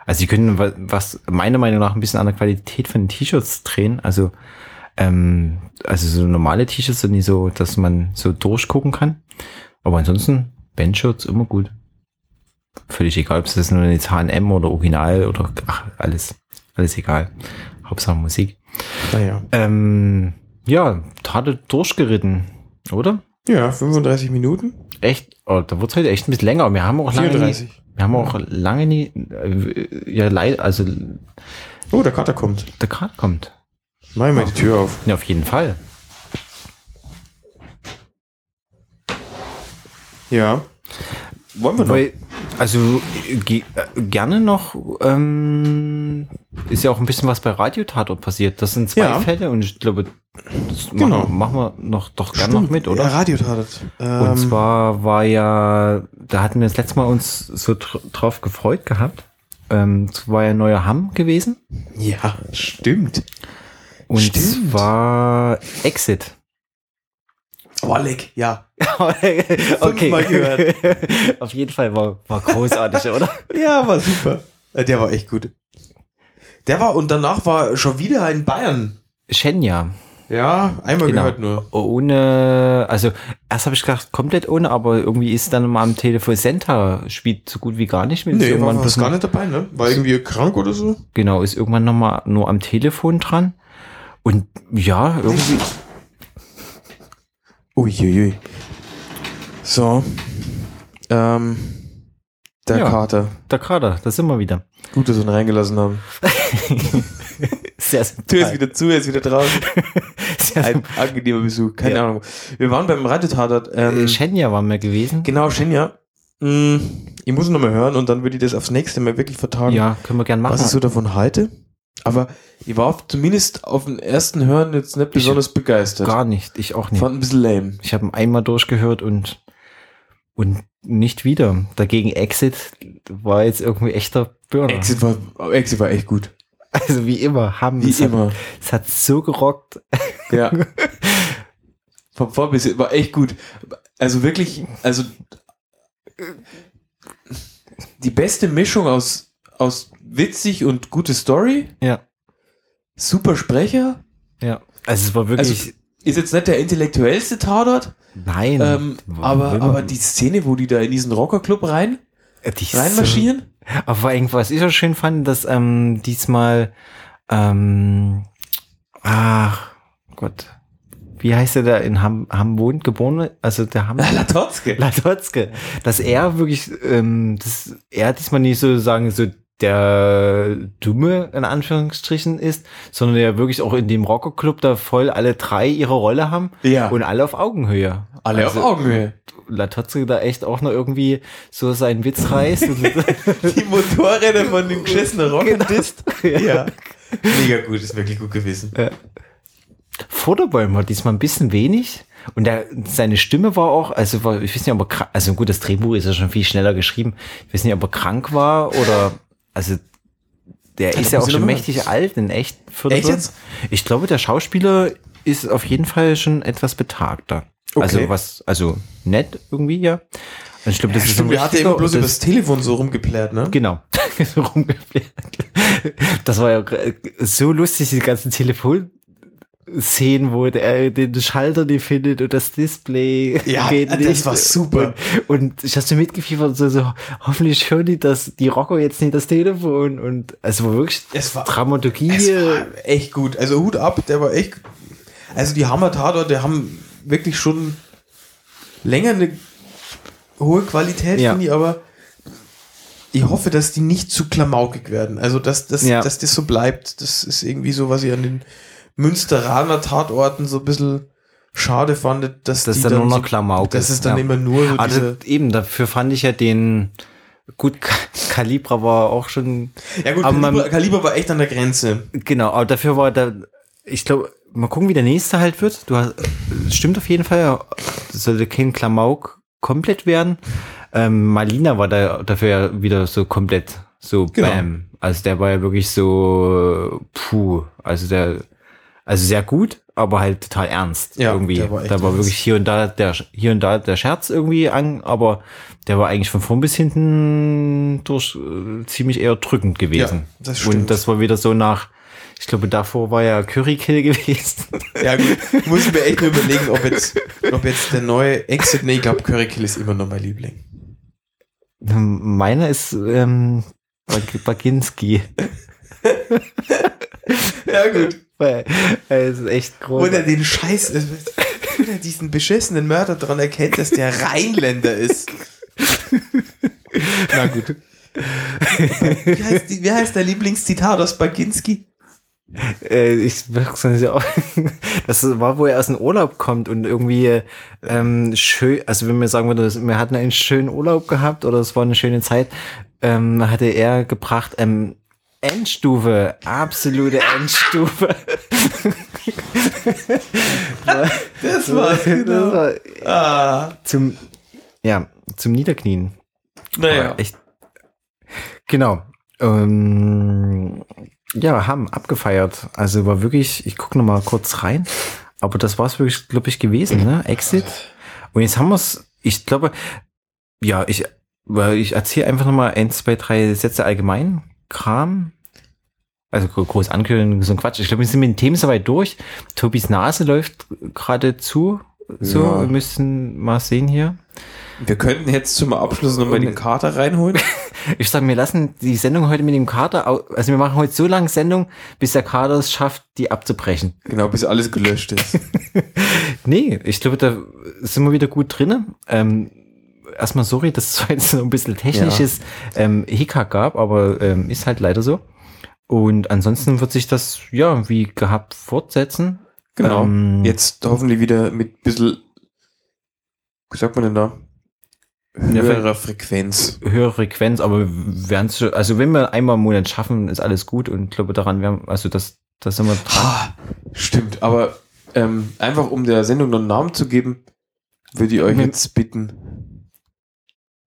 Also sie können wa- was meiner Meinung nach ein bisschen an der Qualität von den T-Shirts drehen. Also ähm, also so normale T-Shirts sind nicht so, dass man so durchgucken kann. Aber ansonsten Bandshirts immer gut. Völlig egal, ob es das nur jetzt H&M oder Original oder ach, alles, alles egal. Hauptsache Musik. Naja. Ähm, ja, Tate durchgeritten, oder? Ja, 35 Minuten. Echt, oh, da wird's heute echt ein bisschen länger. Wir haben auch lange, nie, 34. wir haben auch lange nie, äh, ja, leid, also Oh, der Kater kommt. der Grad kommt. Mach mal die Tür auf. Ja, auf jeden Fall. Ja. Wollen wir noch? Weil, also ge äh, gerne noch, ähm, ist ja auch ein bisschen was bei Radiotatort passiert. Das sind zwei Ja. Fälle und ich glaube, das Genau. machen, machen wir noch doch gerne noch mit, oder? Ja, Radiotatort. Ähm, Und zwar war ja, da hatten wir das letzte Mal uns so dr drauf gefreut gehabt. Ähm, es war ja neuer Hamm gewesen. Ja, stimmt. Und Stimmt. zwar Exit. Leck, ja. <laughs> okay. Fünfmal gehört. <laughs> Auf jeden Fall war, war großartig, oder? <laughs> Ja, war super. Äh, Der war echt gut. Der war, und danach war schon wieder in Bayern. Shenya. Ja, einmal Genau. gehört nur. Ohne, also erst habe ich gedacht, komplett ohne, aber irgendwie ist dann mal am Telefon Senta spielt so gut wie gar nicht mit. Nee, war irgendwann bloß gar nicht dabei, ne? War irgendwie krank oder so? Genau, ist irgendwann nochmal nur am Telefon dran. Und ja, irgendwie, Uiuiui. So. Ähm, der Ja. Kater. da gerade, da sind wir wieder. Gut, dass wir ihn reingelassen haben. <laughs> Sehr Tür ist sympathisch. wieder zu, er ist wieder draußen. <laughs> Sehr Ein angenehmer Besuch, keine Ja. Ahnung. Wir waren beim Radiotatort. Ähm, Äh, Shenya waren wir gewesen. genau, Shenja. Mm, Ich muss noch mal hören und dann würde ich das aufs nächste Mal wirklich vertagen, Ja, können wir gern machen. was ich so davon halte. Aber ich war zumindest auf den ersten Hören jetzt nicht Ich- besonders begeistert. Gar nicht, ich auch nicht. Fand ein bisschen lame. Ich habe ihn einmal durchgehört und, und nicht wieder. Dagegen Exit war jetzt irgendwie echter Burner. Exit war, Exit war echt gut. Also wie immer, haben Wie es hat, immer. es hat so gerockt. Ja. <laughs> Vom Vor bis hin war echt gut. Also wirklich, also die beste Mischung aus, aus witzig und gute Story, Ja, super Sprecher. ja. Also es war wirklich, Also, ist jetzt nicht der intellektuellste Tatort, nein. ähm, aber, aber die Szene, wo die da in diesen Rockerclub rein, äh, die reinmarschieren, So, aber vor allem, was ich so schön fand, dass ähm, diesmal, ähm, ach Gott, wie heißt der da in Ham, Ham wohnt, geboren? Also der Ham. <laughs> Latotzke. Latotzke, dass er wirklich, ähm, dass er diesmal nicht so sagen, so der Dumme in Anführungsstrichen ist, sondern der wirklich auch in dem Rockerclub da voll alle drei ihre Rolle haben Ja, und alle auf Augenhöhe. alle also, auf Augenhöhe. Latotzke da echt auch noch irgendwie so seinen Witz reißt. und <laughs> Die Motorräder von den geschissenen Rockern Genau. <laughs> Ja. Mega gut, ist wirklich gut gewesen. Vorderbäumen war diesmal ein bisschen wenig. Und der, seine Stimme war auch, also war, ich weiß nicht, ob er krank, also gut, das Drehbuch ist ja schon viel schneller geschrieben. Ich weiß nicht, ob er krank war oder, also, der Ja, ist ja auch schon mächtig alt, in echt. Echt jetzt? Ich glaube, der Schauspieler ist auf jeden Fall schon etwas betagter. Also Okay. was, also nett irgendwie, ja. Also ich glaube, das ist Stimmt, wir hatten immer bloß das- übers Telefon so rumgeplärt, ne? Genau. <laughs> So rumgefährt. das war ja so lustig, die ganzen Telefonszenen, wo der den Schalter nicht findet und das Display Ja, geht das nicht. war super. Und, und ich hatte mitgefiebert, so, so, hoffentlich hören die das, die Rocker jetzt nicht das Telefon und war wirklich Es war, Dramaturgie. es war echt gut. Also Hut ab, der war echt. Also die Hammer Tatort, der haben wirklich schon länger eine hohe Qualität, Ja. finde ich, aber ich hoffe, dass die nicht zu klamaukig werden. Also dass, dass, Ja. dass das so bleibt. Das ist irgendwie so, was ich an den Münsteraner Tatorten so ein bisschen schade fand, dass das die ist dann nur noch so, Klamauk. Das ist dann ja. immer nur so Also eben, dafür fand ich ja den, gut, Ka- Kalibra war auch schon, Ja gut, aber Kaliber, Kaliber war echt an der Grenze. Genau, aber dafür war da, ich glaube, mal gucken, wie der nächste halt wird. Du hast, stimmt auf jeden Fall, sollte kein Klamauk komplett werden. Ähm, Malina war da dafür ja wieder so komplett so Genau. bam. Also der war ja wirklich so puh, also der, also sehr gut, aber halt total ernst Ja, irgendwie. der war da war ernst. wirklich hier und da der hier und da der Scherz irgendwie an, aber der war eigentlich von vorn bis hinten durch äh, ziemlich eher drückend gewesen. Ja, das stimmt. Und das war wieder so nach, ich glaube, davor war ja Curry Kill <laughs> gewesen. Ja gut, muss ich mir echt nur überlegen, ob jetzt, ob jetzt der neue Exit, nee, ich glaube Curry Kill ist immer noch mein Liebling. Meiner ist ähm, Bag- Baginski. <laughs> Ja gut. Weil er ist echt groß. Wo er den Scheiß, wo er diesen beschissenen Mörder daran erkennt, dass der Rheinländer ist. <laughs> Na gut. Wie heißt, die, wie heißt der Lieblingszitat aus Baginski? Äh, ich es. Das war, wo er aus dem Urlaub kommt und irgendwie ähm, schön, also wenn wir sagen würden, wir hatten einen schönen Urlaub gehabt oder es war eine schöne Zeit, ähm, hatte er gebracht, ähm, Endstufe, absolute <laughs> Endstufe. Das war's, genau. Das war Ah, zum, ja, zum Niederknien. naja. Echt. Genau. Ähm, Ja, haben abgefeiert. Also war wirklich, ich gucke noch mal kurz rein, aber das war es wirklich, glaube ich, gewesen, ne? Exit. Und jetzt haben wir es, ich glaube, ja, ich, weil ich erzähle einfach noch mal ein, zwei, drei Sätze allgemein. Kram. Also gro- groß ankündigen, so ein Quatsch. Ich glaube, wir sind mit den Themen soweit durch. Tobis Nase läuft gerade zu. So, Ja. wir müssen mal sehen hier. Wir könnten jetzt zum Abschluss nochmal den Kater reinholen. <laughs> Ich sage, wir lassen die Sendung heute mit dem Kater, also wir machen heute so lange Sendung, bis der Kater es schafft, die abzubrechen. genau, bis alles gelöscht ist. <laughs> Nee, ich glaube, da sind wir wieder gut drinne. Ähm, erstmal sorry, dass es <laughs> heute so ein bisschen technisches ähm, Hickhack gab, aber ähm, ist halt leider so. Und ansonsten wird sich das, ja, wie gehabt fortsetzen. Genau. Ähm, Jetzt hoffentlich wieder mit bisschen, wie sagt man denn da? Höherer Frequenz. höhere Frequenz, aber werden also wenn wir einmal im Monat schaffen, ist alles gut und ich glaube daran werden, also das, da sind wir dran. Ah, stimmt, aber ähm, einfach um der Sendung noch einen Namen zu geben, würde ich euch jetzt bitten,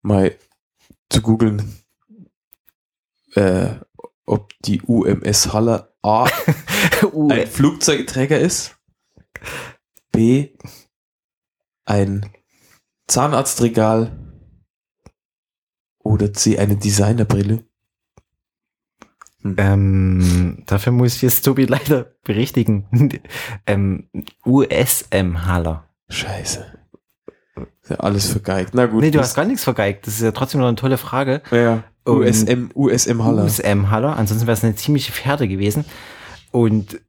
mal zu googeln, äh, ob die UMS Haller A <laughs> ein Flugzeugträger ist, B ein Zahnarztregal oder C eine Designerbrille. Ähm, dafür muss ich jetzt Tobi <laughs> leider berichtigen. <laughs> ähm, USM-Haller. Scheiße. Ist ja alles vergeigt. Na gut. Nee, du hast gar nichts vergeigt. Das ist ja trotzdem noch eine tolle Frage. Ja, Und- USM, USM Haller. USM-Haller. Ansonsten wäre es eine ziemliche Pferde gewesen. Und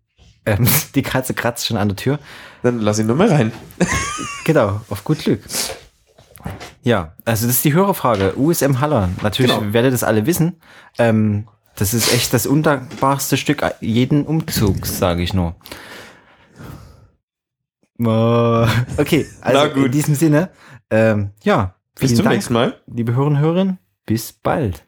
ähm, <laughs> die Katze kratzt schon an der Tür. Dann lass ihn nur mal rein. <laughs> Genau, auf gut Glück. Ja, also das ist die Hörerfrage. USM Haller. Natürlich Genau. werdet ihr das alle wissen. Ähm, das ist echt das undankbarste Stück jeden Umzugs, sage ich nur. Äh, <laughs> Okay, also in diesem Sinne, ähm, ja, Bis zum Dank, nächsten Mal. liebe Hörerinnen und Hörer. Bis bald.